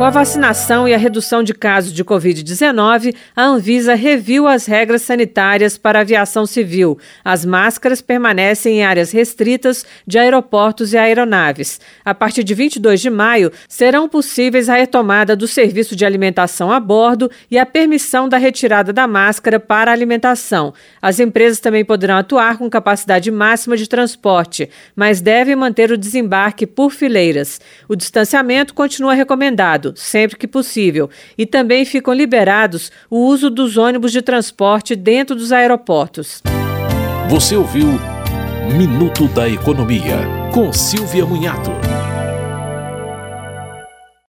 Com a vacinação e a redução de casos de Covid-19, a Anvisa reviu as regras sanitárias para a aviação civil. As máscaras permanecem em áreas restritas de aeroportos e aeronaves. A partir de 22 de maio, serão possíveis a retomada do serviço de alimentação a bordo e a permissão da retirada da máscara para alimentação. As empresas também poderão atuar com capacidade máxima de transporte, mas devem manter o desembarque por fileiras. O distanciamento continua recomendado sempre que possível, e também ficam liberados o uso dos ônibus de transporte dentro dos aeroportos. Você ouviu Minuto da Economia, com Silvia Munhato.